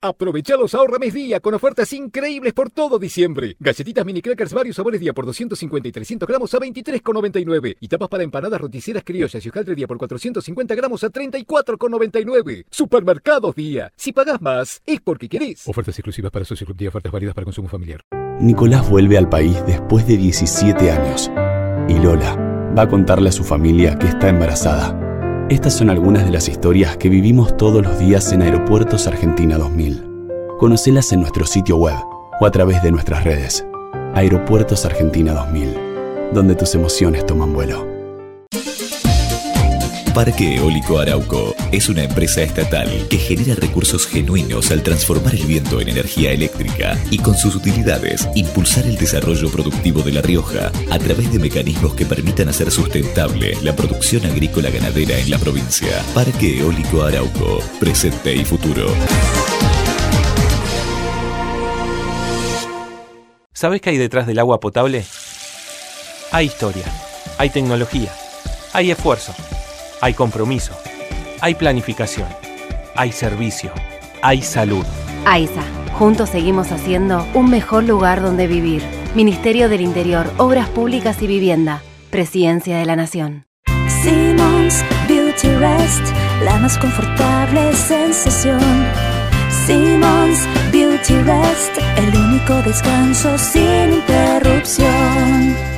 Aprovecha los ahorra mes día con ofertas increíbles por todo diciembre. Galletitas mini crackers varios sabores día por 250 y 300 gramos a 23,99. Y tapas para empanadas roticeras criollas y hojaldre día por 450 gramos a 34,99. Supermercados día. Si pagas más, es porque querés. Ofertas exclusivas para socios club día, ofertas válidas para consumo familiar. Nicolás vuelve al país después de 17 años. Y Lola va a contarle a su familia que está embarazada. Estas son algunas de las historias que vivimos todos los días en Aeropuertos Argentina 2000. Conocelas en nuestro sitio web o a través de nuestras redes. Aeropuertos Argentina 2000, donde tus emociones toman vuelo. Parque Eólico Arauco es una empresa estatal que genera recursos genuinos al transformar el viento en energía eléctrica y con sus utilidades impulsar el desarrollo productivo de La Rioja a través de mecanismos que permitan hacer sustentable la producción agrícola ganadera en la provincia. Parque Eólico Arauco, presente y futuro. ¿Sabes qué hay detrás del agua potable? Hay historia, hay tecnología, hay esfuerzo. Hay compromiso. Hay planificación. Hay servicio. Hay salud. AISA. Juntos seguimos haciendo un mejor lugar donde vivir. Ministerio del Interior, Obras Públicas y Vivienda. Presidencia de la Nación. Simmons Beauty Rest, la más confortable sensación. Simmons Beauty Rest, el único descanso sin interrupción.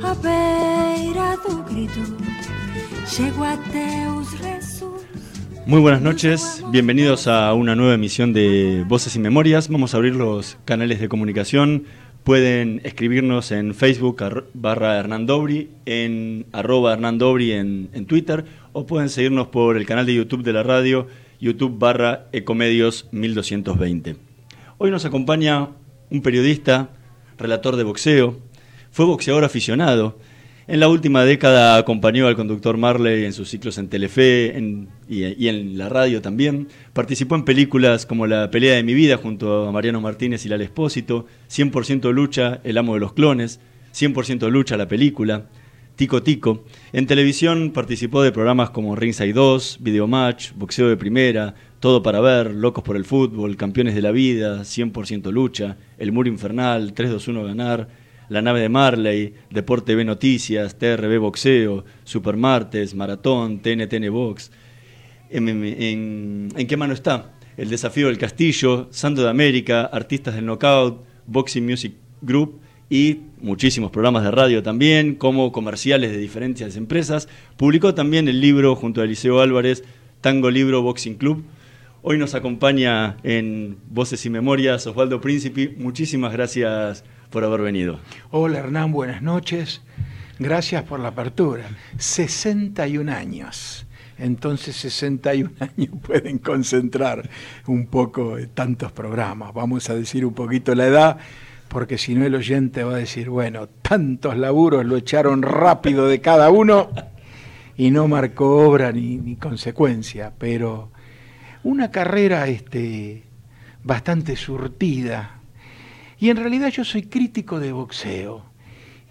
do grito chego os rezos Muy buenas noches, bienvenidos a una nueva emisión de Voces y Memorias. Vamos a abrir los canales de comunicación. Pueden escribirnos en Facebook ar- barra Hernán Dobri, en arroba Hernán Dobri en, en Twitter, o pueden seguirnos por el canal de YouTube de la radio, YouTube barra Ecomedios 1220. Hoy nos acompaña un periodista, relator de boxeo, fue boxeador aficionado. En la última década acompañó al conductor Marley en sus ciclos en Telefe y en la radio también. Participó en películas como La pelea de mi vida junto a Mariano Martínez y Lal Espósito, 100% lucha, El amo de los clones, 100% lucha, la película, Tico Tico. En televisión participó de programas como Ringside 2, Videomatch, Boxeo de Primera, Todo para Ver, Locos por el Fútbol, Campeones de la Vida, 100% lucha, El Muro Infernal, 321 Ganar, La Nave de Marley, Deporte B Noticias, TRB Boxeo, Supermartes, Maratón, TNTN Box. En, en- en- ¿en qué mano está? El Desafío del Castillo, Santo de América, Artistas del Knockout, Boxing Music Group y muchísimos programas de radio también, como comerciales de diferentes empresas. Publicó también el libro junto a Eliseo Álvarez, Tango Libro Boxing Club. Hoy nos acompaña en Voces y Memorias Osvaldo Príncipe. Muchísimas gracias por haber venido. Hola Hernán, buenas noches. Gracias por la apertura. 61 años. Entonces 61 años pueden concentrar un poco de tantos programas. Vamos a decir un poquito la edad, porque si no el oyente va a decir, bueno, tantos laburos lo echaron rápido de cada uno y no marcó obra ni, ni consecuencia, pero una carrera este, bastante surtida. Y en realidad yo soy crítico de boxeo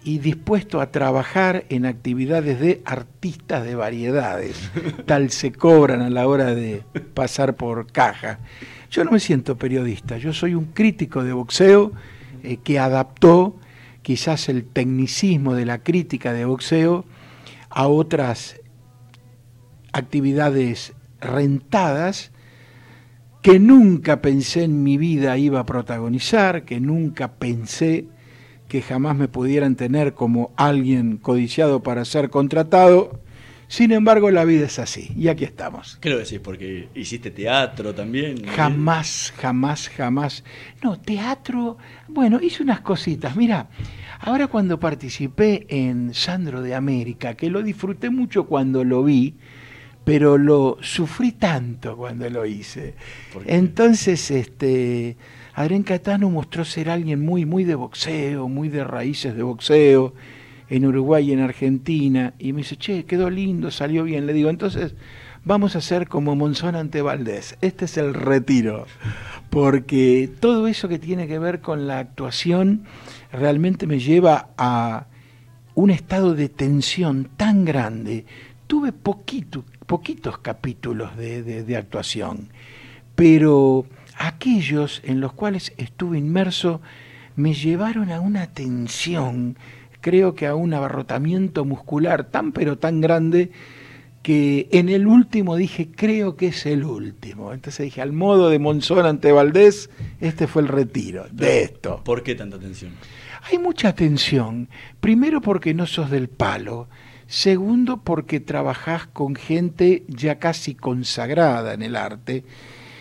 y dispuesto a trabajar en actividades de artistas de variedades. Tal se cobran a la hora de pasar por caja. Yo no me siento periodista, yo soy un crítico de boxeo eh, que adaptó quizás el tecnicismo de la crítica de boxeo a otras actividades rentadas que nunca pensé en mi vida iba a protagonizar, que nunca pensé que jamás me pudieran tener como alguien codiciado para ser contratado, Sin embargo, la vida es así, y aquí estamos. ¿Qué lo decís? Porque hiciste teatro también. Jamás, jamás, jamás. No, teatro, bueno, hice unas cositas. Mira, ahora cuando participé en Sandro de América, que lo disfruté mucho cuando lo vi, pero lo sufrí tanto cuando lo hice. Entonces, este, Adrián Catano mostró ser alguien muy, muy de boxeo, muy de raíces de boxeo en Uruguay y en Argentina, y me dice, che, quedó lindo, salió bien. Le digo, entonces vamos a hacer como Monzón ante Valdés. Este es el retiro, porque todo eso que tiene que ver con la actuación realmente me lleva a un estado de tensión tan grande. Tuve poquito, poquitos capítulos de, de actuación, pero aquellos en los cuales estuve inmerso me llevaron a una tensión creo que a un abarrotamiento muscular tan pero tan grande que en el último dije, creo que es el último. Entonces dije, al modo de Monzón ante Valdés, este fue el retiro de esto. ¿Por qué tanta tensión? Hay mucha tensión. Primero porque no sos del palo. Segundo porque trabajás con gente ya casi consagrada en el arte.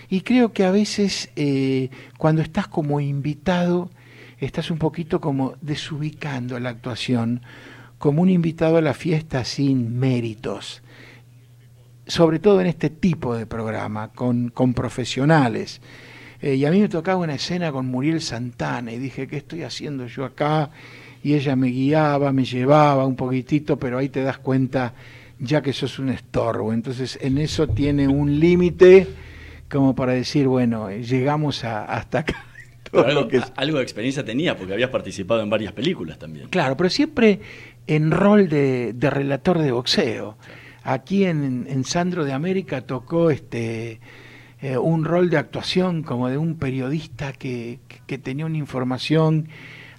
Y creo que a veces eh, cuando estás como invitado, estás un poquito como desubicando la actuación, como un invitado a la fiesta sin méritos, sobre todo en este tipo de programa, con, con profesionales. Eh, y a mí me tocaba una escena con Muriel Santana y dije, ¿qué estoy haciendo yo acá? Y ella me guiaba, me llevaba un poquitito, pero ahí te das cuenta ya que sos un estorbo. Entonces en eso tiene un límite como para decir, bueno, llegamos a, hasta acá algo, de experiencia tenía, porque habías participado en varias películas también. Claro, pero siempre en rol de, relator de boxeo. Aquí en, Sandro de América tocó este eh, un rol de actuación como de un periodista que, tenía una información,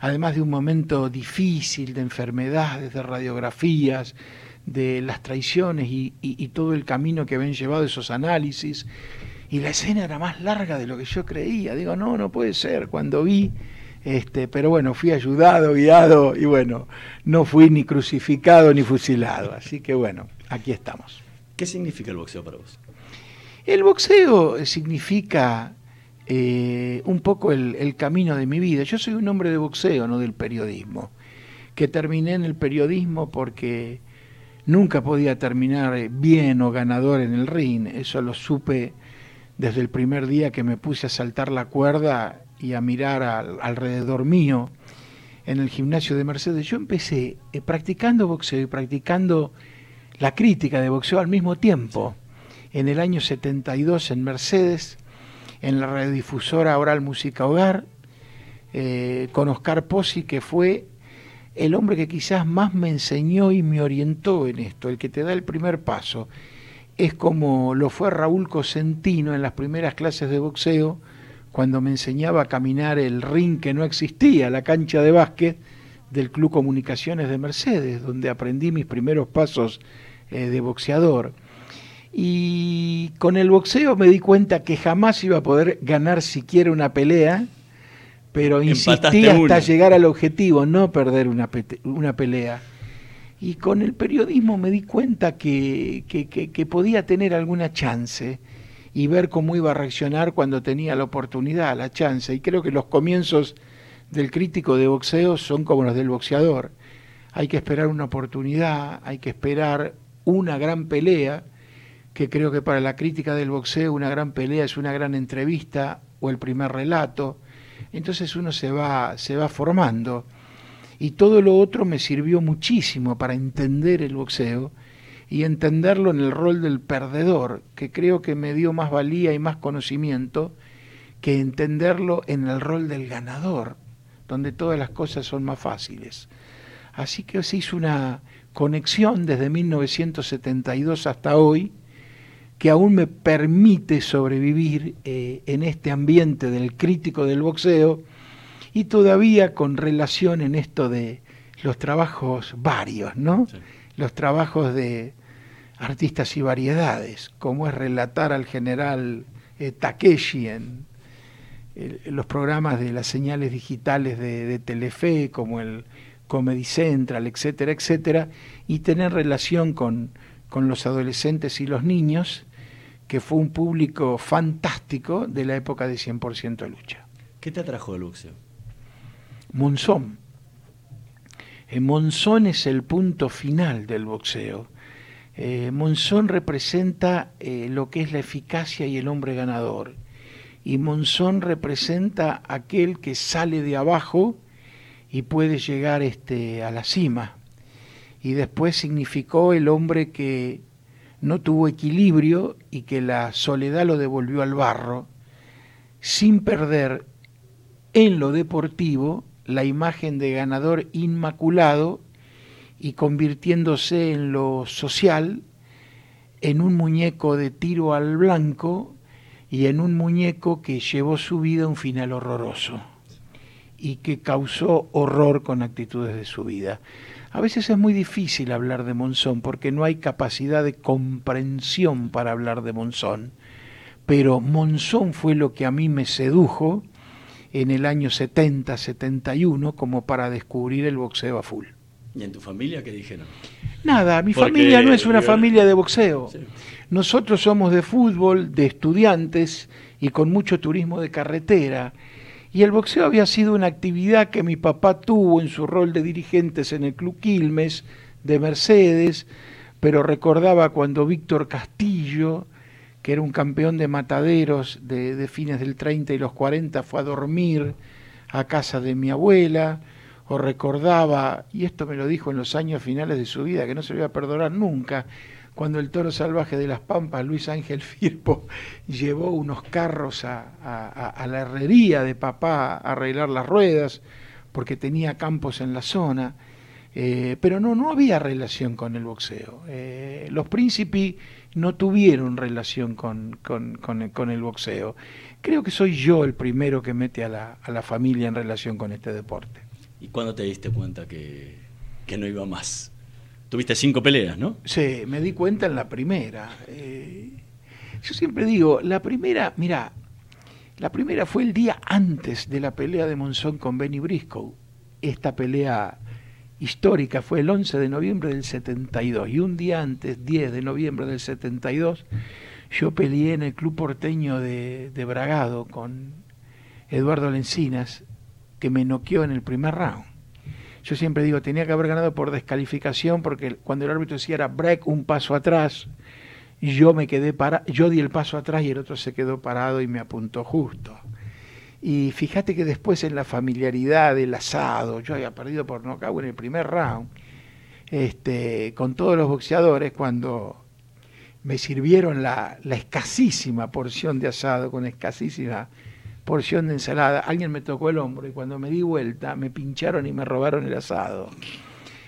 además de un momento difícil de enfermedades, de radiografías, de las traiciones y, y todo el camino que habían llevado esos análisis y la escena era más larga de lo que yo creía. Digo, no, no puede ser. Cuando vi, este, pero bueno, fui ayudado, guiado y bueno, no fui ni crucificado ni fusilado. Así que bueno, aquí estamos. ¿Qué significa el boxeo para vos? El boxeo significa eh, un poco el, el, camino de mi vida. Yo soy un hombre de boxeo, no del periodismo. Que terminé en el periodismo porque nunca podía terminar bien o ganador en el ring. Eso lo supe desde el primer día que me puse a saltar la cuerda y a mirar alrededor mío en el gimnasio de Mercedes, yo empecé eh, practicando boxeo y practicando la crítica de boxeo al mismo tiempo. En el año 72 en Mercedes, en la radiodifusora Oral Música Hogar, eh, con Oscar Pozzi, que fue el hombre que quizás más me enseñó y me orientó en esto, el que te da el primer paso es como lo fue Raúl Cosentino en las primeras clases de boxeo, cuando me enseñaba a caminar el ring que no existía, la cancha de básquet del Club Comunicaciones de Mercedes, donde aprendí mis primeros pasos eh, de boxeador. Y con el boxeo me di cuenta que jamás iba a poder ganar siquiera una pelea, pero insistí hasta llegar al objetivo, no perder una, una pelea. Y con el periodismo me di cuenta que, que, podía tener alguna chance y ver cómo iba a reaccionar cuando tenía la oportunidad, la chance. Y creo que los comienzos del crítico de boxeo son como los del boxeador. Hay que esperar una oportunidad, hay que esperar una gran pelea, que creo que para la crítica del boxeo una gran pelea es una gran entrevista o el primer relato. Entonces uno se va, se va formando y todo lo otro me sirvió muchísimo para entender el boxeo y entenderlo en el rol del perdedor, que creo que me dio más valía y más conocimiento que entenderlo en el rol del ganador, donde todas las cosas son más fáciles. Así que se hizo una conexión desde 1972 hasta hoy que aún me permite sobrevivir eh, en este ambiente del crítico del boxeo, y todavía con relación en esto de los trabajos varios, ¿no? Los trabajos de artistas y variedades, como es relatar al general eh, Takeshi en, los programas de las señales digitales de, de, Telefe, como el Comedy Central, etcétera, etcétera, y tener relación con, con los adolescentes y los niños, que fue un público fantástico de la época de 100% lucha. ¿Qué te atrajo del boxeo? Monzón. Eh, Monzón es el punto final del boxeo. Eh, Monzón representa eh, lo que es la eficacia y el hombre ganador. Y Monzón representa aquel que sale de abajo y puede llegar este, a la cima. Y después significó el hombre que no tuvo equilibrio y que la soledad lo devolvió al barro, sin perder en lo deportivo la imagen de ganador inmaculado y convirtiéndose en lo social en un muñeco de tiro al blanco y en un muñeco que llevó su vida a un final horroroso y que causó horror con actitudes de su vida. A veces es muy difícil hablar de Monzón porque no hay capacidad de comprensión para hablar de Monzón, pero Monzón fue lo que a mí me sedujo en el año 70, 71, como para descubrir el boxeo a full. ¿Y en tu familia qué dijeron? Nada, mi familia no es una familia de boxeo. Nosotros somos de fútbol, de estudiantes y con mucho turismo de carretera. Y el boxeo había sido una actividad que mi papá tuvo en su rol de dirigentes en el Club Quilmes, de Mercedes, pero recordaba cuando Víctor Castillo, que era un campeón de mataderos de, de, fines del 30 y los 40, fue a dormir a casa de mi abuela, o recordaba, y esto me lo dijo en los años finales de su vida, que no se lo iba a perdonar nunca, cuando el toro salvaje de las Pampas, Luis Ángel Firpo, llevó unos carros a, la herrería de papá a arreglar las ruedas, porque tenía campos en la zona, eh, pero no, no había relación con el boxeo. Eh, los príncipes no tuvieron relación con, con, con, con, el boxeo. Creo que soy yo el primero que mete a la, a la familia en relación con este deporte. ¿Y cuándo te diste cuenta que, que no iba más? Tuviste cinco peleas, ¿no? Sí, me di cuenta en la primera. Eh, yo siempre digo, la primera, mira, la primera fue el día antes de la pelea de Monzón con Benny Briscoe. Esta pelea histórica fue el 11 de noviembre del 72 y un día antes, 10 de noviembre del 72, yo peleé en el club porteño de, de Bragado con Eduardo Lencinas, que me noqueó en el primer round. Yo siempre digo, tenía que haber ganado por descalificación porque cuando el árbitro decía era break, un paso atrás, yo me quedé para, yo di el paso atrás y el otro se quedó parado y me apuntó justo. Y fíjate que después en la familiaridad del asado, yo había perdido por nocaut en el primer round, este, con todos los boxeadores, cuando me sirvieron la, la escasísima porción de asado, con escasísima porción de ensalada, alguien me tocó el hombro y cuando me di vuelta me pincharon y me robaron el asado.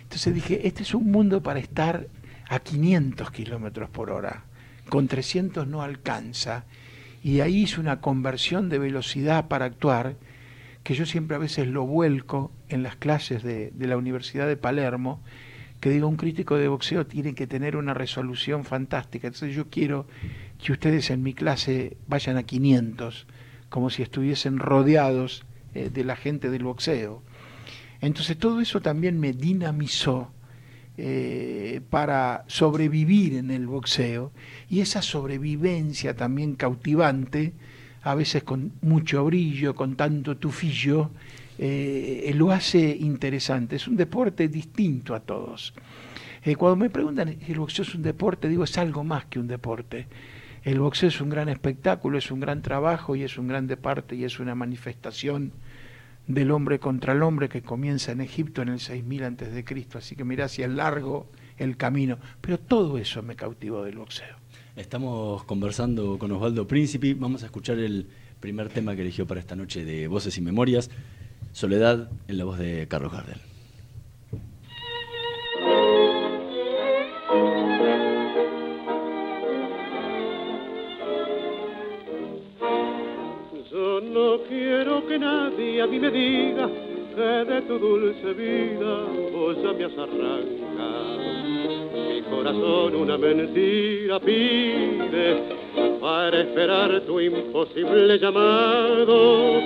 Entonces dije, este es un mundo para estar a 500 kilómetros por hora, con 300 no alcanza y ahí hice una conversión de velocidad para actuar, que yo siempre a veces lo vuelco en las clases de, de, la Universidad de Palermo, que digo, un crítico de boxeo tiene que tener una resolución fantástica. Entonces yo quiero que ustedes en mi clase vayan a 500, como si estuviesen rodeados eh, de la gente del boxeo. Entonces todo eso también me dinamizó eh, para sobrevivir en el boxeo y esa sobrevivencia también cautivante, a veces con mucho brillo, con tanto tufillo, eh, lo hace interesante. Es un deporte distinto a todos. Cuando me preguntan si el boxeo es un deporte, digo, es algo más que un deporte. El boxeo es un gran espectáculo, es un gran trabajo y es un gran deporte y es una manifestación del hombre contra el hombre que comienza en Egipto en el 6000 antes de Cristo, así que mirá si es largo el camino, pero todo eso me cautivó del boxeo. Estamos conversando con Osvaldo Príncipe, vamos a escuchar el primer tema que eligió para esta noche de Voces y Memorias, Soledad en la voz de Carlos Gardel. No quiero que nadie a mí me diga que de tu dulce vida vos ya me has arrancado. Mi corazón una mentira pide para esperar tu imposible llamado.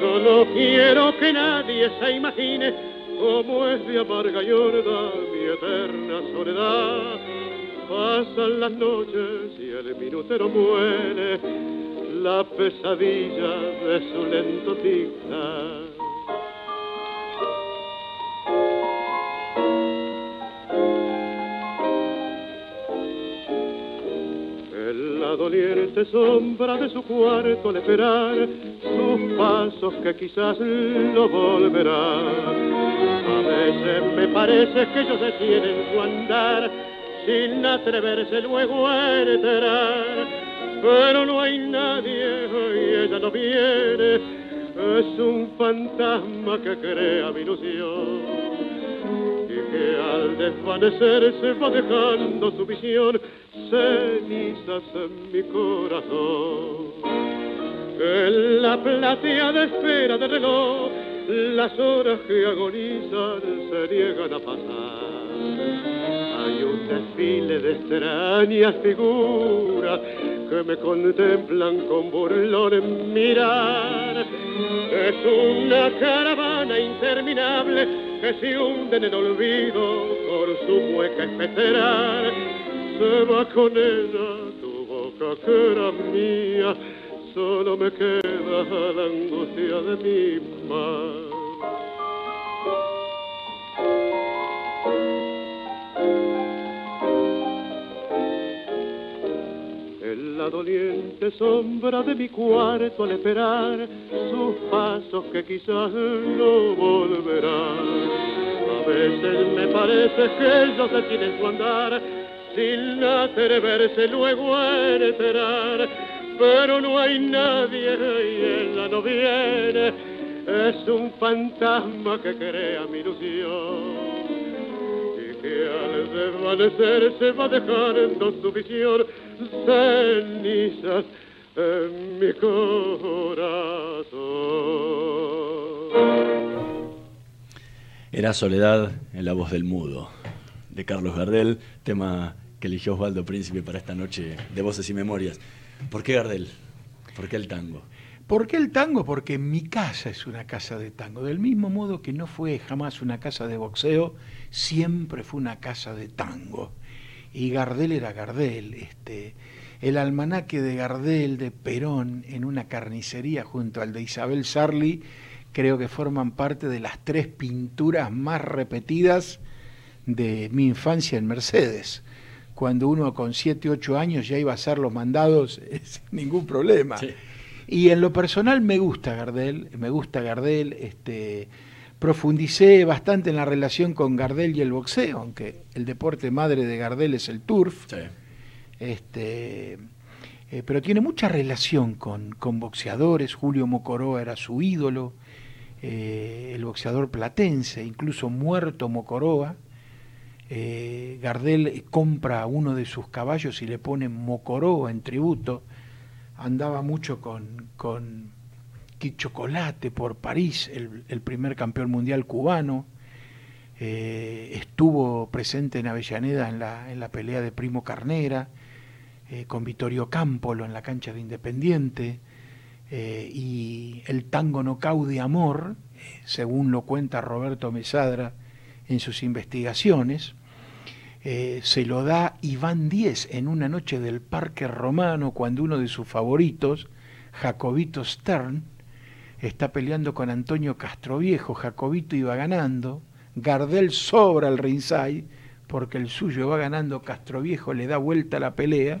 Yo no quiero que nadie se imagine cómo es de amarga y horda mi eterna soledad Pasan las noches y el minutero muere, la pesadilla de su lento tic la doliente sombra de su cuarto al esperar sus pasos que quizás lo volverán. A veces me parece que ellos detienen su andar sin atreverse luego a entrar. Pero no hay nadie y ella no viene, es un fantasma que crea mi ilusión y que al desvanecerse va dejando su visión cenizas en mi corazón. En la platea de espera de reloj, las horas que agonizan se niegan a pasar. Hay un desfile de extrañas figuras que me contemplan con burlón en mirar. Es una caravana interminable que se hunde en el olvido por su hueca especerar se va con ella tu boca que era mía, solo me queda la angustia de mi mar. La doliente sombra de mi cuarto al esperar sus pasos que quizás no volverán. A veces me parece que ellos tienen su andar sin atreverse luego a enterar. Pero no hay nadie y ella no viene, es un fantasma que crea mi ilusión. Que al desvanecerse va dejando su visión cenizas en mi corazón. Era Soledad en la voz del mudo, de Carlos Gardel, tema que eligió Osvaldo Príncipe para esta noche de Voces y Memorias. ¿Por qué Gardel? ¿Por qué el tango? ¿Por qué el tango? Porque mi casa es una casa de tango. Del mismo modo que no fue jamás una casa de boxeo, siempre fue una casa de tango. Y Gardel era Gardel. Este, el almanaque de Gardel de Perón en una carnicería junto al de Isabel Sarli creo que forman parte de las tres pinturas más repetidas de mi infancia en Mercedes cuando uno con 7, 8 años ya iba a hacer los mandados sin ningún problema. Y en lo personal me gusta Gardel, me gusta Gardel, este, profundicé bastante en la relación con Gardel y el boxeo, aunque el deporte madre de Gardel es el turf. Este, eh, pero tiene mucha relación con, con, boxeadores, Julio Mocoroa era su ídolo, eh, el boxeador platense, incluso muerto Mocoroa, eh, Gardel compra uno de sus caballos y le pone Mocoró en tributo. Andaba mucho con, con Chocolate por París, el, primer campeón mundial cubano. Eh, estuvo presente en Avellaneda en la, en la pelea de Primo Carnera, eh, con Vittorio Campolo en la cancha de Independiente. y el tango no de amor, según lo cuenta Roberto Mesadra en sus investigaciones, eh, se lo da Iván Díez en una noche del Parque Romano cuando uno de sus favoritos, Jacobito Stern, está peleando con Antonio Castroviejo, Jacobito iba ganando, Gardel sobra al ringside porque el suyo va ganando, Castroviejo le da vuelta a la pelea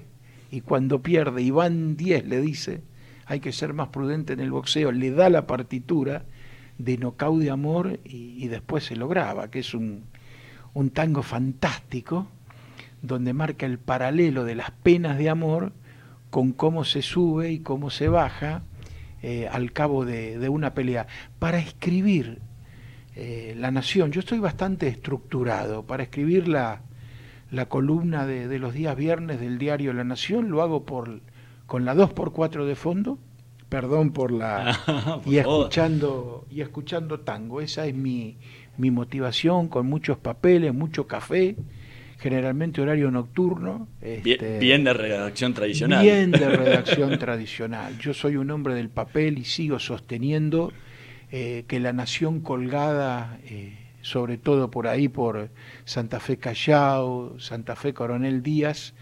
y cuando pierde Iván Díez le dice, hay que ser más prudente en el boxeo, le da la partitura de Nocau de Amor y, y después se lo graba, que es un, un tango fantástico donde marca el paralelo de las penas de amor con cómo se sube y cómo se baja eh, al cabo de, una pelea. Para escribir eh, La Nación, yo estoy bastante estructurado, para escribir la, la columna de, los días viernes del diario La Nación, lo hago por, con la 2x4 de fondo, perdón por la... y, escuchando, y escuchando tango, esa es mi mi motivación con muchos papeles, mucho café, generalmente horario nocturno. Este, bien, de redacción tradicional. Bien de redacción tradicional. Yo soy un hombre del papel y sigo sosteniendo eh, que la nación colgada eh, sobre todo por ahí, por Santa Fe Callao, Santa Fe Coronel Díaz,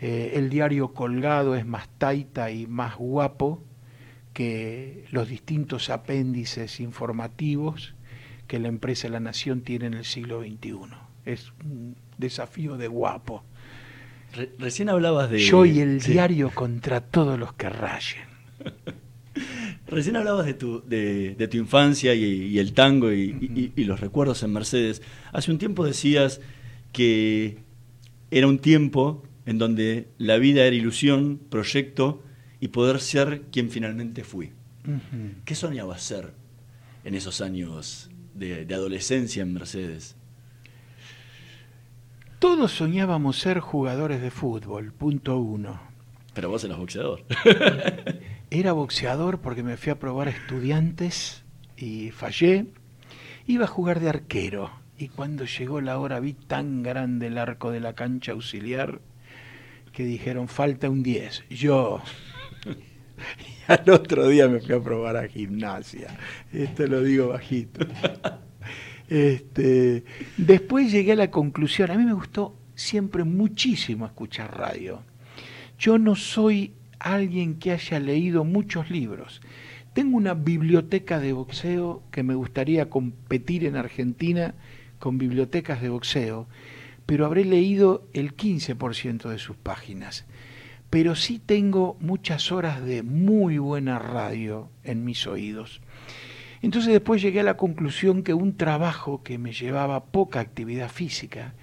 eh, el diario colgado es más taita y más guapo que los distintos apéndices informativos que la empresa La Nación tiene en el siglo XXI. Es un desafío de guapo. recién hablabas de... Yo y el diario contra todos los que rayen. Recién hablabas de tu, de, tu infancia y, el tango y, los recuerdos en Mercedes. Hace un tiempo decías que era un tiempo en donde la vida era ilusión, proyecto y poder ser quien finalmente fui. ¿Qué soñabas ser en esos años de, de adolescencia en Mercedes? Todos soñábamos ser jugadores de fútbol, punto uno. Pero vos eras boxeador. Era boxeador porque me fui a probar estudiantes y fallé. Iba a jugar de arquero y cuando llegó la hora vi tan grande el arco de la cancha auxiliar que dijeron falta un 10. Yo. Y al otro día me fui a probar a gimnasia. Esto lo digo bajito. Este, después llegué a la conclusión, a mí me gustó siempre muchísimo escuchar radio. Yo no soy alguien que haya leído muchos libros. Tengo una biblioteca de boxeo que me gustaría competir en Argentina con bibliotecas de boxeo, pero habré leído el 15% de sus páginas. Pero sí tengo muchas horas de muy buena radio en mis oídos. Entonces después llegué a la conclusión que un trabajo que me llevaba poca actividad física,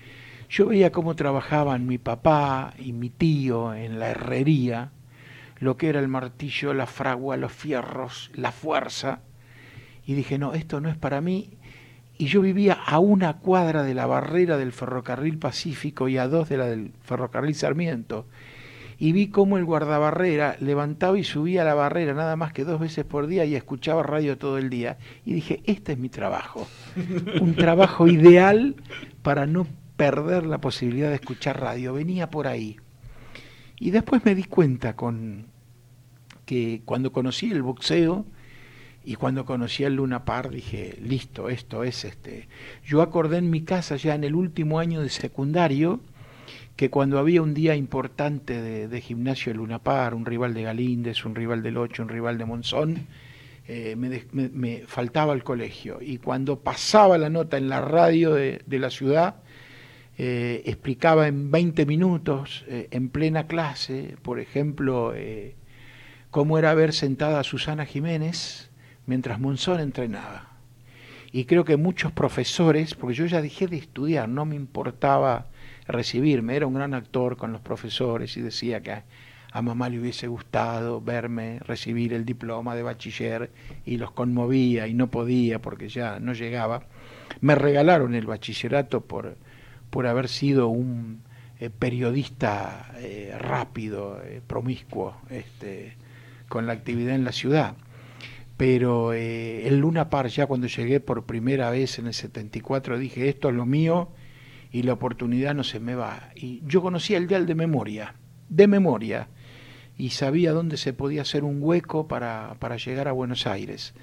yo veía cómo trabajaban mi papá y mi tío en la herrería, lo que era el martillo, la fragua, los fierros, la fuerza. Y dije, no, esto no es para mí. Y yo vivía a una cuadra de la barrera del ferrocarril Pacífico y a dos de la del ferrocarril Sarmiento. Y vi cómo el guardabarrera levantaba y subía la barrera nada más que dos veces por día y escuchaba radio todo el día. Y dije, este es mi trabajo. Un trabajo ideal para no perder la posibilidad de escuchar radio. Venía por ahí. Y después me di cuenta con que cuando conocí el boxeo y cuando conocí el Luna Par dije, listo, esto es este. Yo acordé en mi casa ya en el último año de secundario que cuando había un día importante de, gimnasio de Luna Par, un rival de Galíndez, un rival del Ocho, un rival de Monzón, eh, me, faltaba el colegio. Y cuando pasaba la nota en la radio de la ciudad, eh, explicaba en 20 minutos, eh, en plena clase, por ejemplo, cómo era ver sentada a Susana Jiménez mientras Monzón entrenaba. Y creo que muchos profesores, porque yo ya dejé de estudiar, no me importaba recibirme, era un gran actor con los profesores y decía que a mamá le hubiese gustado verme recibir el diploma de bachiller y los conmovía y no podía porque ya no llegaba. Me regalaron el bachillerato por, por haber sido un eh, periodista eh, rápido, eh, promiscuo, este, con la actividad en la ciudad. Pero el Luna Par, ya cuando llegué por primera vez en el 74, dije, esto es lo mío y la oportunidad no se me va. Y yo conocía el dial de memoria, de memoria, y sabía dónde se podía hacer un hueco para, para llegar a Buenos Aires.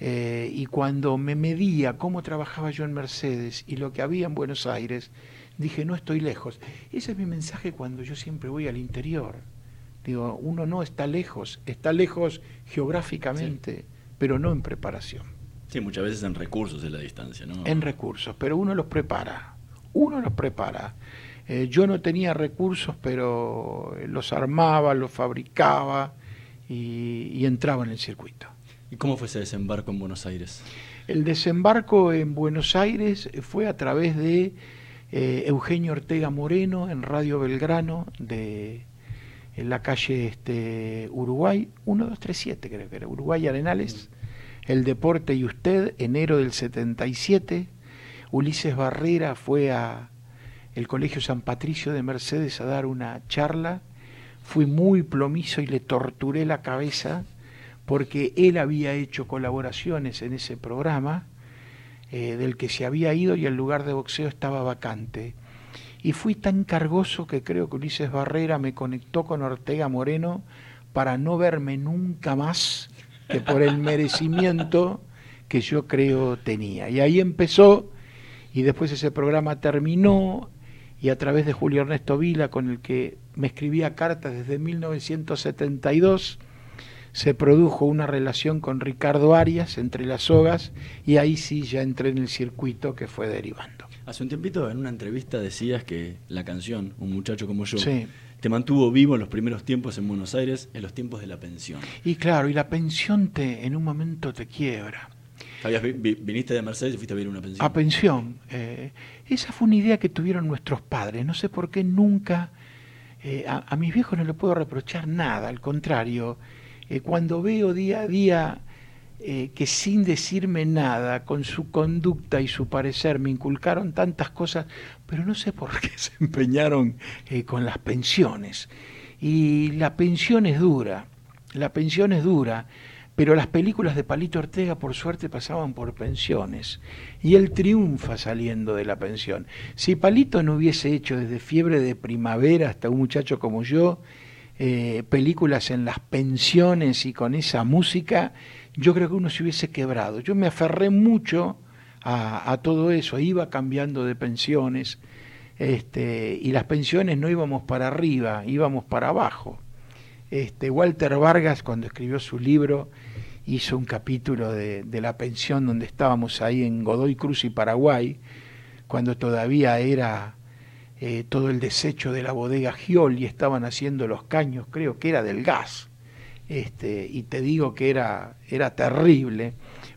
Eh, y cuando me medía cómo trabajaba yo en Mercedes y lo que había en Buenos Aires, dije, no estoy lejos. Ese es mi mensaje cuando yo siempre voy al interior. Digo, uno no está lejos, está lejos geográficamente, pero no en preparación. Sí, muchas veces en recursos de la distancia, ¿no? En recursos, pero uno los prepara, uno los prepara. Eh, yo no tenía recursos, pero los armaba, los fabricaba y entraba en el circuito. ¿Y cómo fue ese desembarco en Buenos Aires? El desembarco en Buenos Aires fue a través de eh, Eugenio Ortega Moreno en Radio Belgrano de en la calle este, Uruguay, 1237 creo que era, Uruguay Arenales, El Deporte y Usted, enero del 77, Ulises Barrera fue a el Colegio San Patricio de Mercedes a dar una charla, fui muy plomizo y le torturé la cabeza porque él había hecho colaboraciones en ese programa eh, del que se había ido y el lugar de boxeo estaba vacante. Y fui tan cargoso que creo que Ulises Barrera me conectó con Ortega Moreno para no verme nunca más que por el merecimiento que yo creo tenía. Y ahí empezó y después ese programa terminó y a través de Julio Ernesto Vila, con el que me escribía cartas desde 1972, se produjo una relación con Ricardo Arias entre las sogas y ahí sí ya entré en el circuito que fue derivando. Hace un tiempito en una entrevista decías que la canción, Un muchacho como yo, Sí. te mantuvo vivo en los primeros tiempos en Buenos Aires, en los tiempos de la pensión. Y claro, y la pensión te en un momento te quiebra. Viniste de Mercedes y fuiste a vivir una pensión. A pensión. eh, esa fue una idea que tuvieron nuestros padres. No sé por qué nunca. eh, a, mis viejos no le puedo reprochar nada, al contrario. eh, cuando veo día a día que sin decirme nada, con su conducta y su parecer, me inculcaron tantas cosas, pero no sé por qué se empeñaron con las pensiones. Y la pensión es dura, la pensión es dura. Pero las películas de Palito Ortega, por suerte, pasaban por pensiones. Y él triunfa saliendo de la pensión. Si Palito no hubiese hecho desde Fiebre de Primavera hasta un muchacho como yo, eh, películas en las pensiones y con esa música, yo creo que uno se hubiese quebrado. Yo me aferré mucho a, todo eso, iba cambiando de pensiones, este, y las pensiones no íbamos para arriba, íbamos para abajo. Este, Walter Vargas, cuando escribió su libro, hizo un capítulo de, la pensión donde estábamos ahí en Godoy Cruz y Paraguay, cuando todavía era eh, todo el desecho de la bodega Giol y estaban haciendo los caños, creo que era del gas. Este, y te digo que era, era terrible,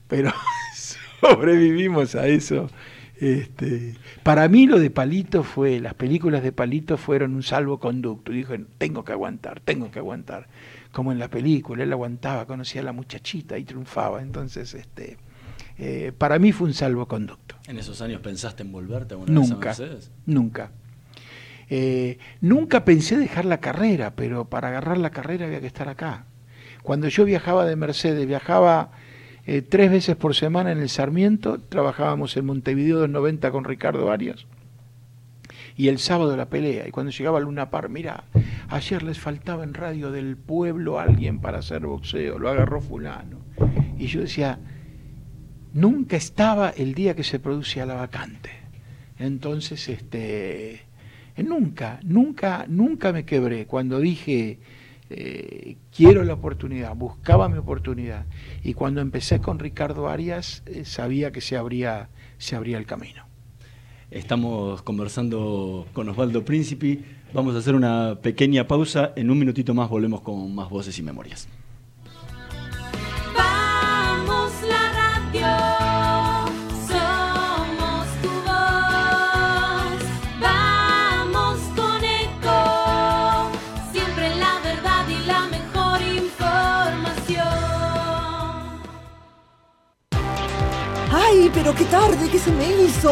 pero sobrevivimos a eso. Este, para mí lo de Palito fue, las películas de Palito fueron un salvoconducto. Dije, tengo que aguantar, tengo que aguantar. Como en la película, él aguantaba, conocía a la muchachita y triunfaba. Entonces, este, eh, para mí fue un salvoconducto. ¿En esos años pensaste en volverte vez a Nunca, Mercedes? nunca. Eh, nunca pensé dejar la carrera, pero para agarrar la carrera había que estar acá. Cuando yo viajaba de Mercedes, viajaba eh, tres veces por semana en el Sarmiento, trabajábamos en Montevideo 290 con Ricardo Arias, y el sábado la pelea. Y cuando llegaba Luna Par, mira, ayer les faltaba en radio del pueblo alguien para hacer boxeo, lo agarró fulano. Y yo decía, nunca estaba el día que se producía la vacante. Entonces, este, eh, nunca, nunca, nunca me quebré. Cuando dije, eh, quiero la oportunidad, buscaba mi oportunidad. Y cuando empecé con Ricardo Arias, eh, sabía que se abría, se abría el camino. Estamos conversando con Osvaldo Príncipe. Vamos a hacer una pequeña pausa. En un minutito más volvemos con más voces y memorias. Vamos la radio, somos tu voz. Vamos con eco, siempre la verdad y la mejor información. Ay, pero qué tarde, ¿qué se me hizo?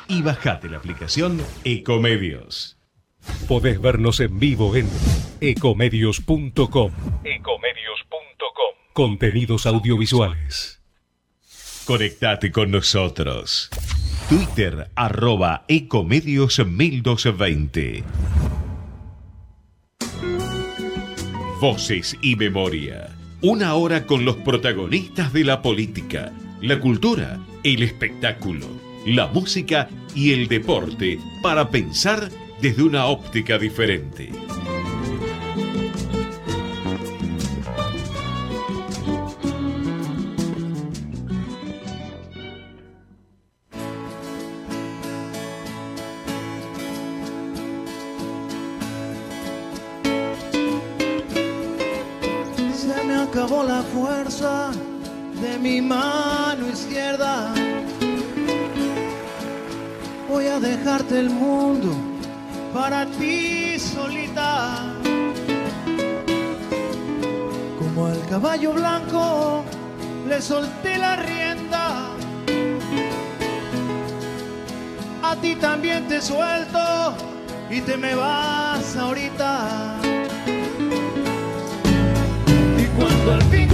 y bajate la aplicación Ecomedios. Podés vernos en vivo en ecomedios.com. Ecomedios.com. Contenidos audiovisuales. Conectate con nosotros. Twitter arroba Ecomedios 1220. Voces y memoria. Una hora con los protagonistas de la política, la cultura, el espectáculo, la música y el deporte para pensar desde una óptica diferente. Solté la rienda. A ti también te suelto y te me vas ahorita. Y cuando al fin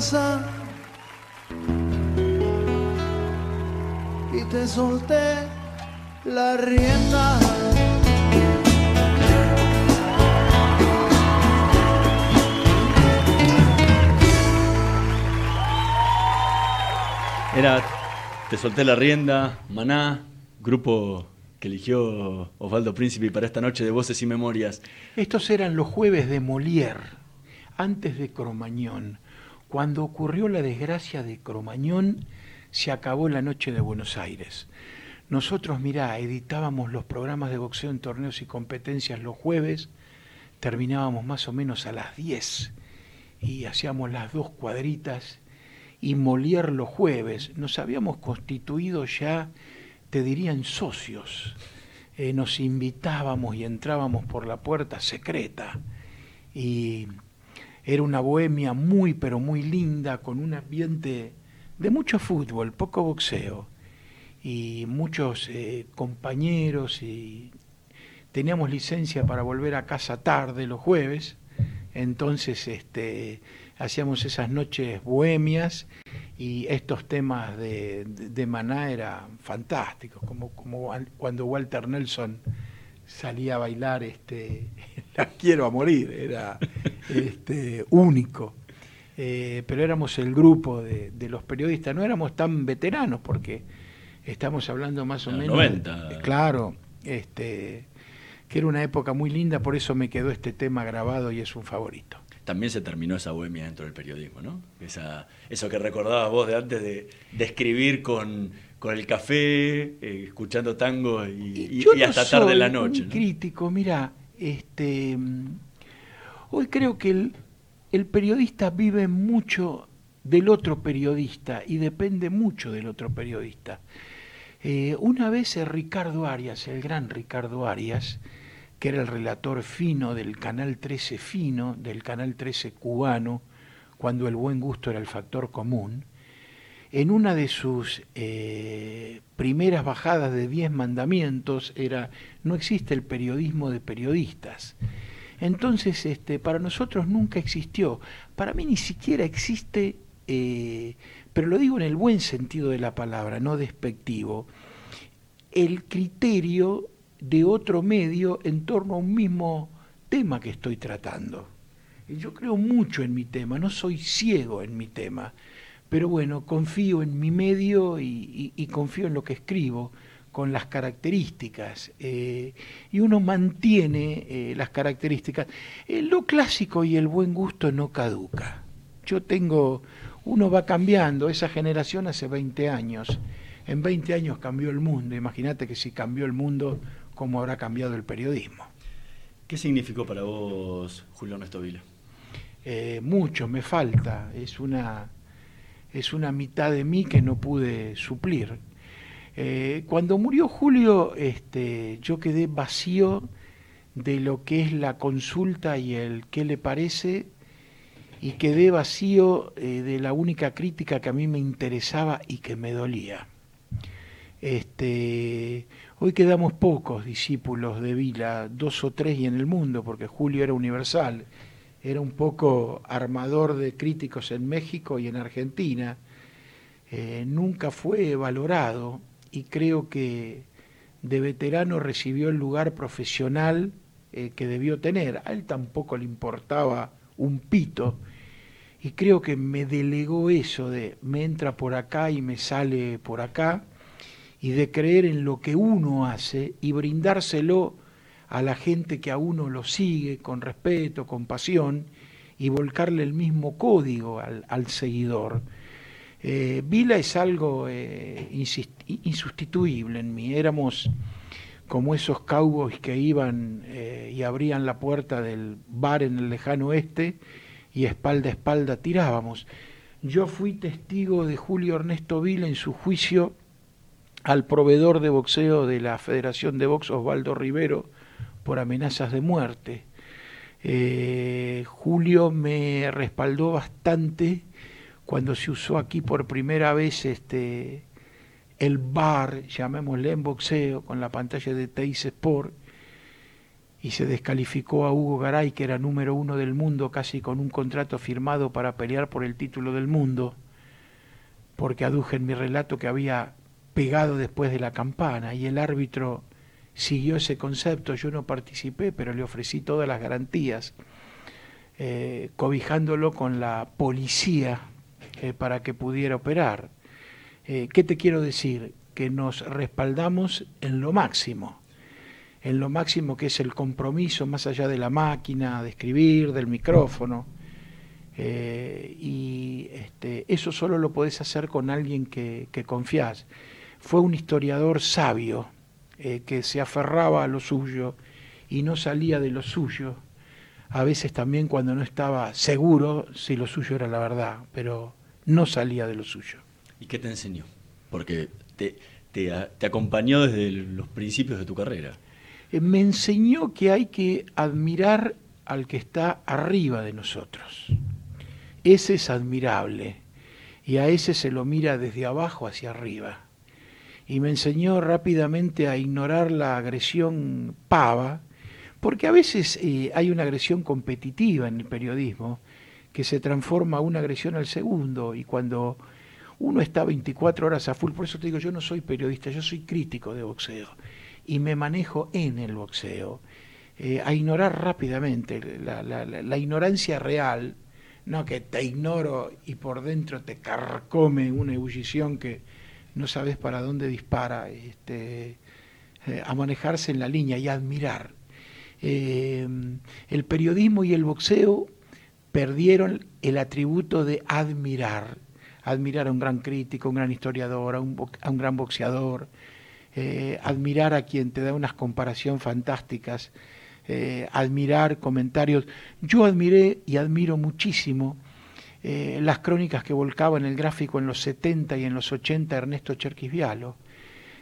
fuerza y te solté la rienda. Era Te solté la rienda, Maná, grupo que eligió Osvaldo Príncipe para esta noche de Voces y Memorias. Estos eran los jueves de Molière, antes de Cromañón. Cuando ocurrió la desgracia de Cromañón, se acabó la noche de Buenos Aires. Nosotros, mirá, editábamos los programas de boxeo en torneos y competencias los jueves, terminábamos más o menos a las 10 y hacíamos las dos cuadritas y Molière los jueves. Nos habíamos constituido ya, te dirían, socios. Eh, nos invitábamos y entrábamos por la puerta secreta. Y era una bohemia muy, pero muy linda, con un ambiente de mucho fútbol, poco boxeo. Y muchos eh, compañeros y teníamos licencia para volver a casa tarde los jueves. Entonces, este, hacíamos esas noches bohemias y estos temas de, de, Maná eran fantásticos, como, como cuando Walter Nelson salía a bailar este, La quiero a morir, era este, único. Eh, pero éramos el grupo de, de los periodistas, no éramos tan veteranos porque estamos hablando más o menos... 90. Claro, este, que era una época muy linda, por eso me quedó este tema grabado y es un favorito. También se terminó esa bohemia dentro del periodismo, ¿no? Esa, eso que recordabas vos de antes de, de escribir con, con el café, eh, escuchando tango y, no hasta tarde en la noche. un ¿no? crítico, mira, este, hoy creo que el, el periodista vive mucho del otro periodista y depende mucho del otro periodista. Eh, una vez eh, Ricardo Arias, el gran Ricardo Arias, que era el relator fino del Canal 13 fino, del Canal 13 cubano, cuando el buen gusto era el factor común, en una de sus eh, primeras bajadas de diez mandamientos era, no existe el periodismo de periodistas. Entonces, este, para nosotros nunca existió, para mí ni siquiera existe, eh, pero lo digo en el buen sentido de la palabra, no despectivo, el criterio de otro medio en torno a un mismo tema que estoy tratando. Yo creo mucho en mi tema, no soy ciego en mi tema, pero bueno, confío en mi medio y, y- y confío en lo que escribo con las características eh, y uno mantiene eh, las características. Eh, lo clásico y el buen gusto no caduca. Yo tengo, uno va cambiando, esa generación hace 20 años, en 20 años cambió el mundo, imagínate que si cambió el mundo, ¿cómo habrá cambiado el periodismo? ¿Qué significó para vos Julio Ernesto Vila? Mucho me falta, es una, es una mitad de mí que no pude suplir. Eh, cuando murió Julio, este, yo quedé vacío de lo que es la consulta y el qué le parece, y quedé vacío eh, de la única crítica que a mí me interesaba y que me dolía. Este, hoy quedamos pocos discípulos de Vila, dos o tres y en el mundo, porque Julio era universal, era un poco armador de críticos en México y en Argentina, eh, nunca fue valorado y creo que de veterano recibió el lugar profesional eh, que debió tener. A él tampoco le importaba un pito y creo que me delegó eso de me entra por acá y me sale por acá y de creer en lo que uno hace y brindárselo a la gente que a uno lo sigue con respeto, con pasión y volcarle el mismo código al, seguidor. Eh, Vila es algo eh, insustituible en mí. Éramos como esos cowboys que iban eh, y abrían la puerta del bar en el lejano oeste y espalda a espalda tirábamos. Yo fui testigo de Julio Ernesto Vila en su juicio al proveedor de boxeo de la Federación de Box Osvaldo Rivero por amenazas de muerte. Eh, Julio me respaldó bastante cuando se usó aquí por primera vez este el bar, llamémosle en boxeo, con la pantalla de Teis Sport, y se descalificó a Hugo Garay, que era número uno del mundo, casi con un contrato firmado para pelear por el título del mundo, porque aduje en mi relato que había pegado después de la campana, y el árbitro siguió ese concepto, yo no participé, pero le ofrecí todas las garantías, eh, cobijándolo con la policía eh, para que pudiera operar. Eh, ¿Qué te quiero decir? Que nos respaldamos en lo máximo, en lo máximo que es el compromiso más allá de la máquina, de escribir, del micrófono. Y este, eso solo lo podés hacer con alguien que, que confías. Fue un historiador sabio eh, que se aferraba a lo suyo y no salía de lo suyo. A veces también cuando no estaba seguro si lo suyo era la verdad, pero no salía de lo suyo. ¿Y qué te enseñó? Porque te, te, acompañó desde los principios de tu carrera. Eh, me enseñó que hay que admirar al que está arriba de nosotros. Ese es admirable y a ese se lo mira desde abajo hacia arriba. Y me enseñó rápidamente a ignorar la agresión pava, porque a veces eh, hay una agresión competitiva en el periodismo que se transforma una agresión al segundo y cuando uno está 24 horas a full, por eso te digo, yo no soy periodista, yo soy crítico de boxeo y me manejo en el boxeo, eh, a ignorar rápidamente la- la ignorancia real, no que te ignoro y por dentro te carcome una ebullición que no sabes para dónde dispara, este, eh, a manejarse en la línea y a admirar. Eh, el periodismo y el boxeo perdieron el atributo de admirar, admirar a un gran crítico, un gran historiador, a un, gran boxeador, eh, admirar a quien te da unas comparaciones fantásticas, admirar comentarios. Yo admiré y admiro muchísimo eh, las crónicas que volcaba en el gráfico en los 70 y en los 80 Ernesto Cherquis Vialo,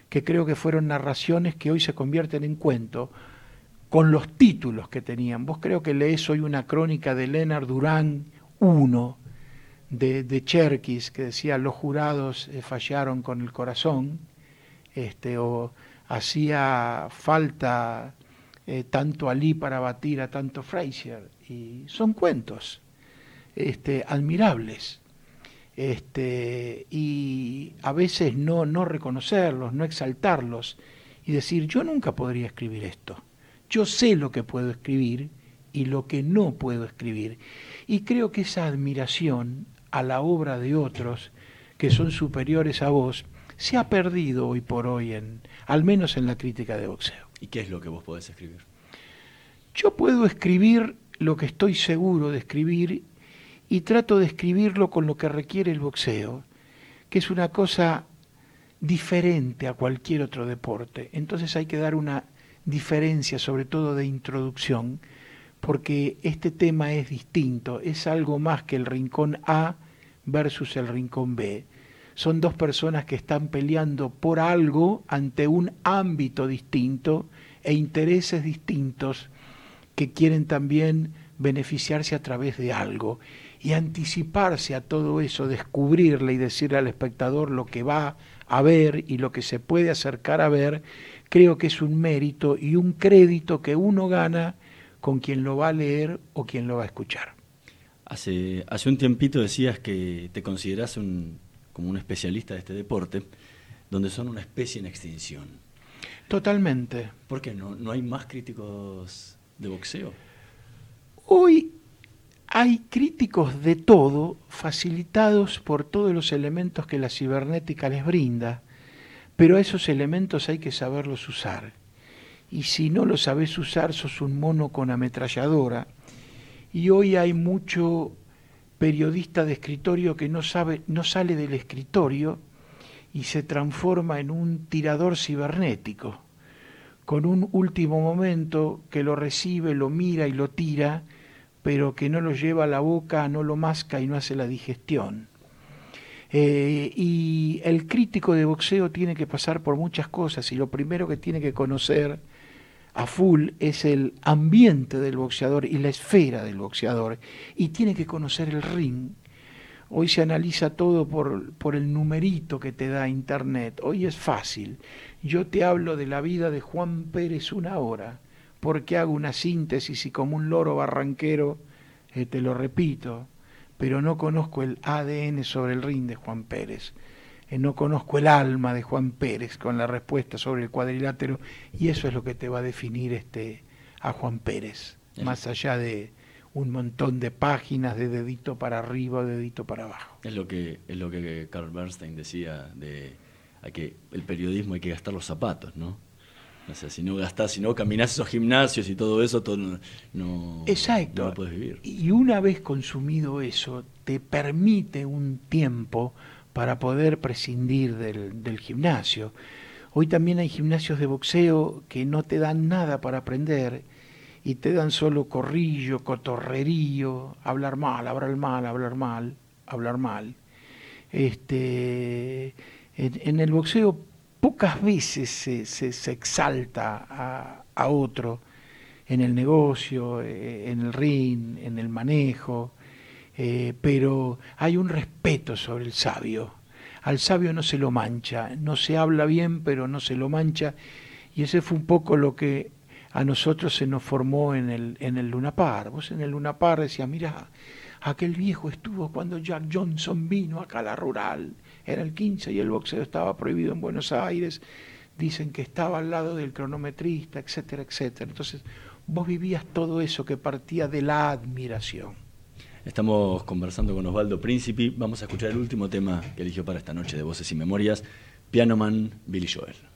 que creo que fueron narraciones que hoy se convierten en cuento, con los títulos que tenían. Vos creo que lees hoy una crónica de Leonard Durán I, de, de Cherkis, que decía los jurados eh, fallaron con el corazón, este, o hacía falta eh, tanto Ali para batir a tanto Frazier. Y son cuentos este, admirables. Este, y a veces no, no reconocerlos, no exaltarlos y decir, yo nunca podría escribir esto. Yo sé lo que puedo escribir y lo que no puedo escribir. Y creo que esa admiración a la obra de otros que son superiores a vos se ha perdido hoy por hoy, en, al menos en la crítica de boxeo. ¿Y qué es lo que vos podés escribir? Yo puedo escribir lo que estoy seguro de escribir y trato de escribirlo con lo que requiere el boxeo, que es una cosa diferente a cualquier otro deporte. Entonces hay que dar una diferencia, sobre todo de introducción, porque este tema es distinto, es algo más que el rincón A versus el rincón B. Son dos personas que están peleando por algo ante un ámbito distinto e intereses distintos que quieren también beneficiarse a través de algo y anticiparse a todo eso, descubrirle y decirle al espectador lo que va a ver y lo que se puede acercar a ver, creo que es un mérito y un crédito que uno gana con quien lo va a leer o quien lo va a escuchar. Hace, hace un tiempito decías que te consideras un, como un especialista de este deporte, donde son una especie en extinción. Totalmente. ¿Por qué no, no hay más críticos de boxeo? Hoy hay críticos de todo facilitados por todos los elementos que la cibernética les brinda, pero a esos elementos hay que saberlos usar. Y si no los sabes usar, sos un mono con ametralladora. Y hoy hay mucho periodista de escritorio que no sabe, no sale del escritorio y se transforma en un tirador cibernético, con un último momento que lo recibe, lo mira y lo tira, pero que no lo lleva a la boca, no lo masca y no hace la digestión. Eh, y el crítico de boxeo tiene que pasar por muchas cosas y lo primero que tiene que conocer a full es el ambiente del boxeador y la esfera del boxeador y tiene que conocer el ring. Hoy se analiza todo por, por el numerito que te da Internet. Hoy es fácil. Yo te hablo de la vida de Juan Pérez una hora porque hago una síntesis y como un loro barranquero eh, te lo repito, pero no conozco el ADN sobre el ring de Juan Pérez. Eh, no conozco el alma de Juan Pérez con la respuesta sobre el cuadrilátero y eso es lo que te va a definir este a Juan Pérez, más allá de un montón de páginas de dedito para arriba o dedito para abajo. Es lo que es lo que Carl Bernstein decía de a que el periodismo hay que gastar los zapatos, ¿no? O sea, si no gastás, si no caminás esos gimnasios y todo eso, todo no, no, Exacto. no lo puedes vivir. Y una vez consumido eso, te permite un tiempo para poder prescindir del, del gimnasio. Hoy también hay gimnasios de boxeo que no te dan nada para aprender y te dan solo corrillo, cotorrerío, hablar mal, hablar mal, hablar mal, hablar mal. Este, en, en el boxeo pocas veces se, exalta a, otro en el negocio, eh, en el ring, en el manejo, eh, pero hay un respeto sobre el sabio. Al sabio no se lo mancha, no se habla bien, pero no se lo mancha, y ese fue un poco lo que a nosotros se nos formó en el, en Lunapar. Vos en el Lunapar decías, mira, aquel viejo estuvo cuando Jack Johnson vino acá a la rural era el 15 y el boxeo estaba prohibido en Buenos Aires, dicen que estaba al lado del cronometrista, etcétera, etcétera. Entonces, vos vivías todo eso que partía de la admiración. Estamos conversando con Osvaldo Príncipe, vamos a escuchar el último tema que eligió para esta noche de Voces y Memorias, Pianoman Billy Joel.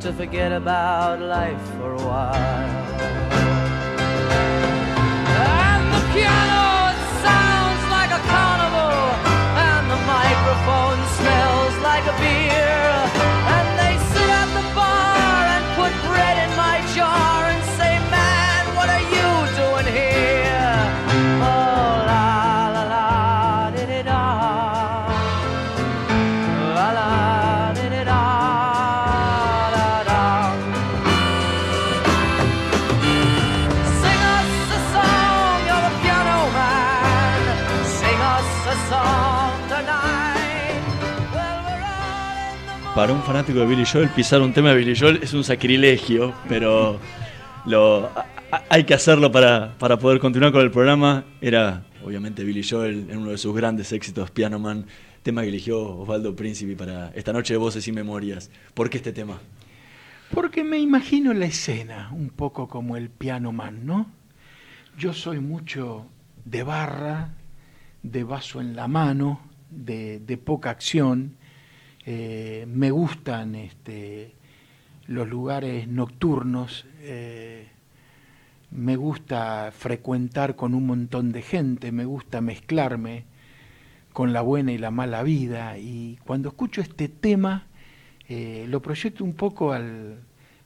To forget about life for a while. Para un fanático de Billy Joel, pisar un tema de Billy Joel es un sacrilegio, pero hay que hacerlo para, para poder continuar con el programa. Era, obviamente, Billy Joel en uno de sus grandes éxitos, Piano Man, tema que eligió Osvaldo Príncipe para esta noche de Voces y Memorias. ¿Por qué este tema? Porque me imagino la escena, un poco como el piano man, ¿no? Yo soy mucho de barra de vaso en la mano, de, de poca acción. Eh, me gustan este, los lugares nocturnos. eh, me gusta frecuentar con un montón de gente, me gusta mezclarme con la buena y la mala vida. Y cuando escucho este tema, eh, lo proyecto un poco al...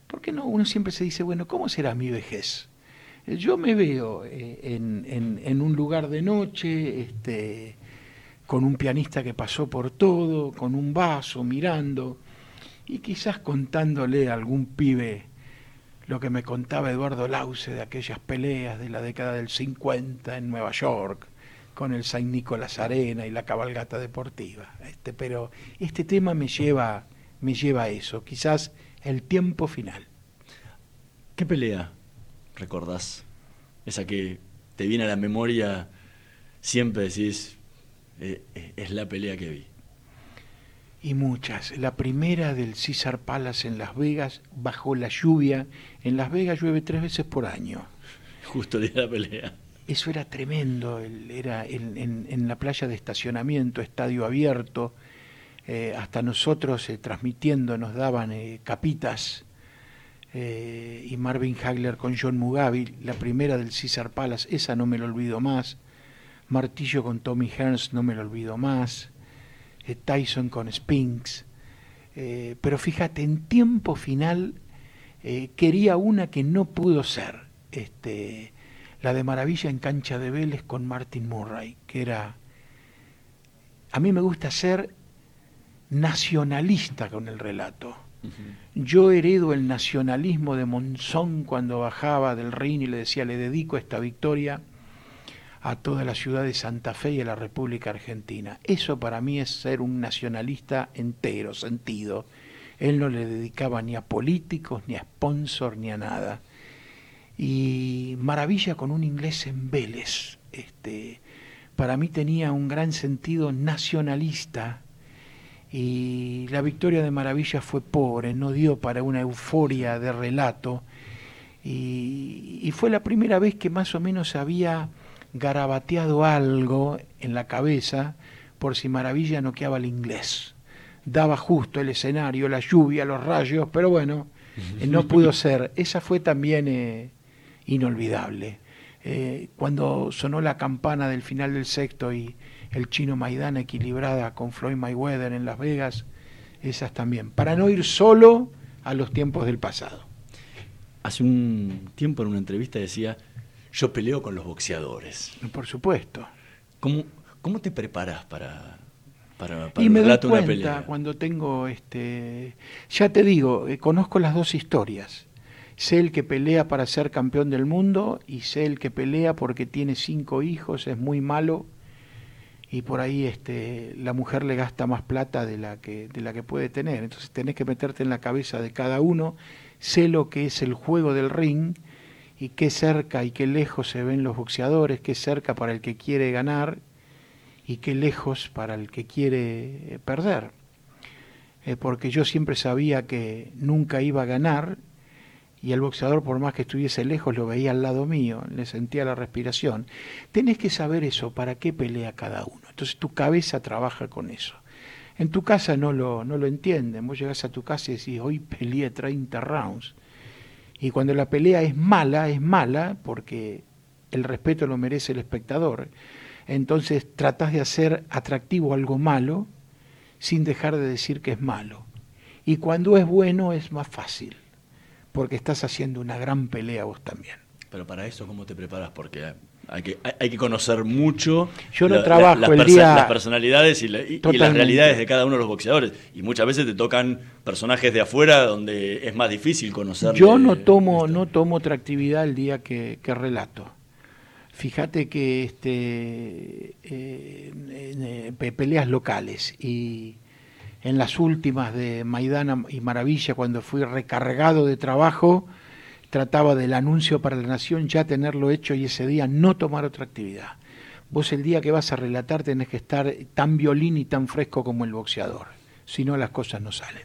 ¿Por qué no? Uno siempre se dice, bueno, ¿cómo será mi vejez? Yo me veo en- en un lugar de noche, este, con un pianista que pasó por todo, con un vaso, mirando, y quizás contándole a algún pibe lo que me contaba Eduardo Lause de aquellas peleas de la década del 50 en Nueva York, con el Saint Nicolás Arena y la cabalgata deportiva. Este, pero este tema me lleva, me lleva a eso, quizás el tiempo final. ¿Qué pelea recordás? Esa que te viene a la memoria, siempre decís, es la pelea que vi. y muchas. La primera del Caesar Palace en Las Vegas, bajo la lluvia. En Las Vegas llueve tres veces por año. Justo el día de la pelea. Eso era tremendo, era en, en- en la playa de estacionamiento, estadio abierto, eh, hasta nosotros eh, transmitiendo nos daban eh, capitas, eh, y Marvin Hagler con John Mugabe, la primera del Caesar Palace, esa no me lo olvido más, Martillo con Tommy Hearns, no me lo olvido más, eh, Tyson con Spinks, eh, pero fíjate, en tiempo final eh, quería una que no pudo ser, este, la de Maravilla en cancha de Vélez con Martin Murray, que era... A mí me gusta ser nacionalista con el relato. Yo heredo el nacionalismo de Monzón cuando bajaba del Rin y le decía, le dedico esta victoria a toda la ciudad de Santa Fe y a la República Argentina. Eso para mí es ser un nacionalista entero, sentido. Él no le dedicaba ni a políticos, ni a sponsor, ni a nada. Y maravilla con un inglés en Vélez. Este, para mí tenía un gran sentido nacionalista y la victoria de Maravilla fue pobre, no dio para una euforia de relato y, y fue la primera vez que más o menos había garabateado algo en la cabeza por si Maravilla noqueaba el inglés. Daba justo el escenario, la lluvia, los rayos, pero bueno, eh, no pudo ser. Esa fue también eh, inolvidable. Eh, cuando sonó la campana del final del sexto y el chino Maidana equilibrada con Floyd Mayweather en Las Vegas, esas también. Para no ir solo a los tiempos del pasado. Hace un tiempo en una entrevista decía, yo peleo con los boxeadores. Por supuesto. ¿Cómo, cómo te preparas para, para, para y me doy una pelea? cuando tengo este ya te digo eh, conozco las dos historias sé el que pelea para ser campeón del mundo y sé el que pelea porque tiene cinco hijos es muy malo y por ahí este la mujer le gasta más plata de la que de la que puede tener entonces tenés que meterte en la cabeza de cada uno sé lo que es el juego del ring y qué cerca y qué lejos se ven los boxeadores qué cerca para el que quiere ganar y qué lejos para el que quiere eh, perder. Eh, porque yo siempre sabía que nunca iba a ganar y el boxeador por más que estuviese lejos lo veía al lado mío, le sentía la respiración. Tenés que saber eso, para qué pelea cada uno. Entonces tu cabeza trabaja con eso. En tu casa no lo, no lo entienden. Vos llegás a tu casa y decís, hoy peleé 30 rounds. Y cuando la pelea es mala, es mala porque el respeto lo merece el espectador. Entonces tratás de hacer atractivo algo malo sin dejar de decir que es malo. Y cuando es bueno es más fácil, porque estás haciendo una gran pelea vos también. Pero para eso, ¿cómo te preparas? Porque hay que, hay, hay que conocer mucho Yo no la- la- trabajo las, el perso- día- las personalidades y, la- y- y las realidades de cada uno de los boxeadores. Y muchas veces te tocan personajes de afuera donde es más difícil conocer. Yo no tomo, no tomo otra actividad el día que, que relato. Fíjate que este, eh, eh, pe- peleas locales y en las últimas de Maidana y Maravilla, cuando fui recargado de trabajo, trataba del anuncio para la nación ya tenerlo hecho y ese día no tomar otra actividad. Vos el día que vas a relatar tenés que estar tan violín y tan fresco como el boxeador, si no las cosas no salen.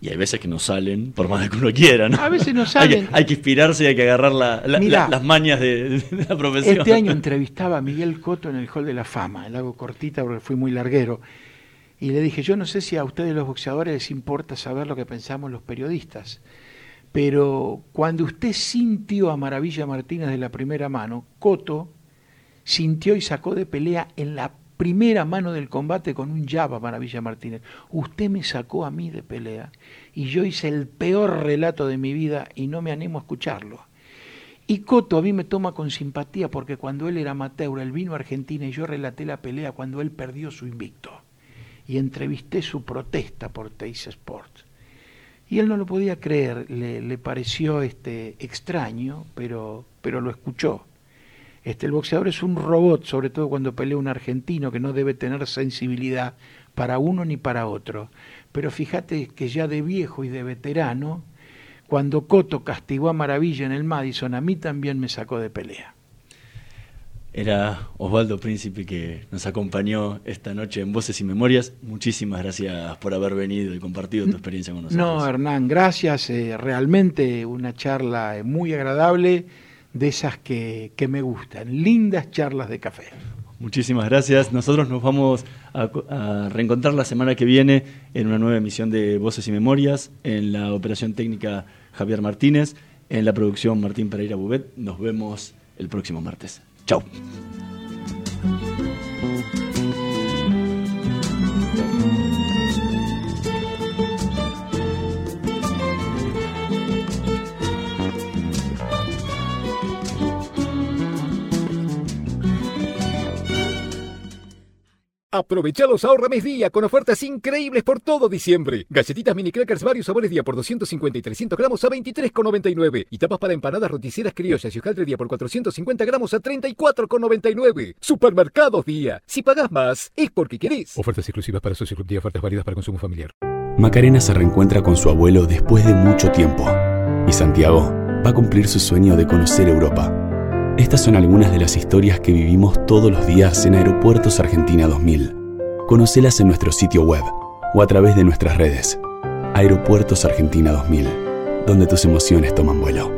Y hay veces que no salen, por más de que uno quiera, ¿no? A veces no Hay que, salen. hay que inspirarse y hay que agarrar la- la- Mirá, la- las mañas de, de la profesión. Este año entrevistaba a Miguel Coto en el Hall de la Fama, la hago cortita porque fui muy larguero. Y le dije, yo no sé si a ustedes los boxeadores les importa saber lo que pensamos los periodistas, pero cuando usted sintió a Maravilla Martínez de la primera mano, Coto sintió y sacó de pelea en la primera mano del combate con un jab a Maravilla Martínez. Usted me sacó a mí de pelea y yo hice el peor relato de mi vida y no me animo a escucharlo. Y Coto a mí me toma con simpatía porque cuando él era amateur, él vino a Argentina y yo relaté la pelea cuando él perdió su invicto. Y entrevisté su protesta por Teis Sports. Y él no lo podía creer, le, pareció este, extraño, pero, pero lo escuchó. Este, el boxeador es un robot, sobre todo cuando pelea un argentino que no debe tener sensibilidad para uno ni para otro. Pero fíjate que ya de viejo y de veterano, cuando Coto castigó a Maravilla en el Madison, a mí también me sacó de pelea. Era Osvaldo Príncipe que nos acompañó esta noche en Voces y Memorias. Muchísimas gracias por haber venido y compartido tu experiencia con nosotros. No, Hernán, gracias. eh, realmente una charla eh, muy agradable, de esas que, que me gustan. Lindas charlas de café. Muchísimas gracias. Nosotros nos vamos a, a reencontrar la semana que viene en una nueva emisión de Voces y Memorias, en la operación técnica Javier Martínez, en la producción Martín Pereira Bubet. Nos vemos el próximo martes. Chao. Aprovechalos ahorra mes día con ofertas increíbles por todo diciembre. Galletitas mini crackers varios sabores día por 250 y 300 gramos a 23,99. Y tapas para empanadas roticeras criollas y hojaldre día por 450 gramos a 34,99. Supermercados día. Si pagás más, es porque querés. Ofertas exclusivas para socios Club Día, ofertas válidas para consumo familiar. Macarena se reencuentra con su abuelo después de mucho tiempo. Y Santiago va a cumplir su sueño de conocer Europa. Estas son algunas de las historias que vivimos todos los días en Aeropuertos Argentina 2000. Conocelas en nuestro sitio web o a través de nuestras redes. Aeropuertos Argentina 2000, donde tus emociones toman vuelo.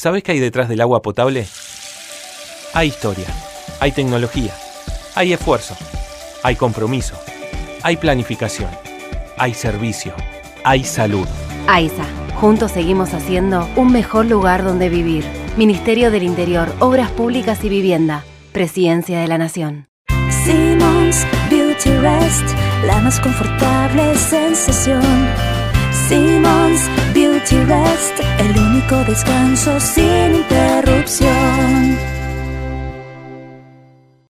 ¿Sabes qué hay detrás del agua potable? Hay historia, hay tecnología, hay esfuerzo, hay compromiso, hay planificación, hay servicio, hay salud. AISA, juntos seguimos haciendo un mejor lugar donde vivir. Ministerio del Interior, Obras Públicas y Vivienda, Presidencia de la Nación. Simmons Beauty Rest, la más confortable sensación. Simmons Rest, el único descanso sin interrupción.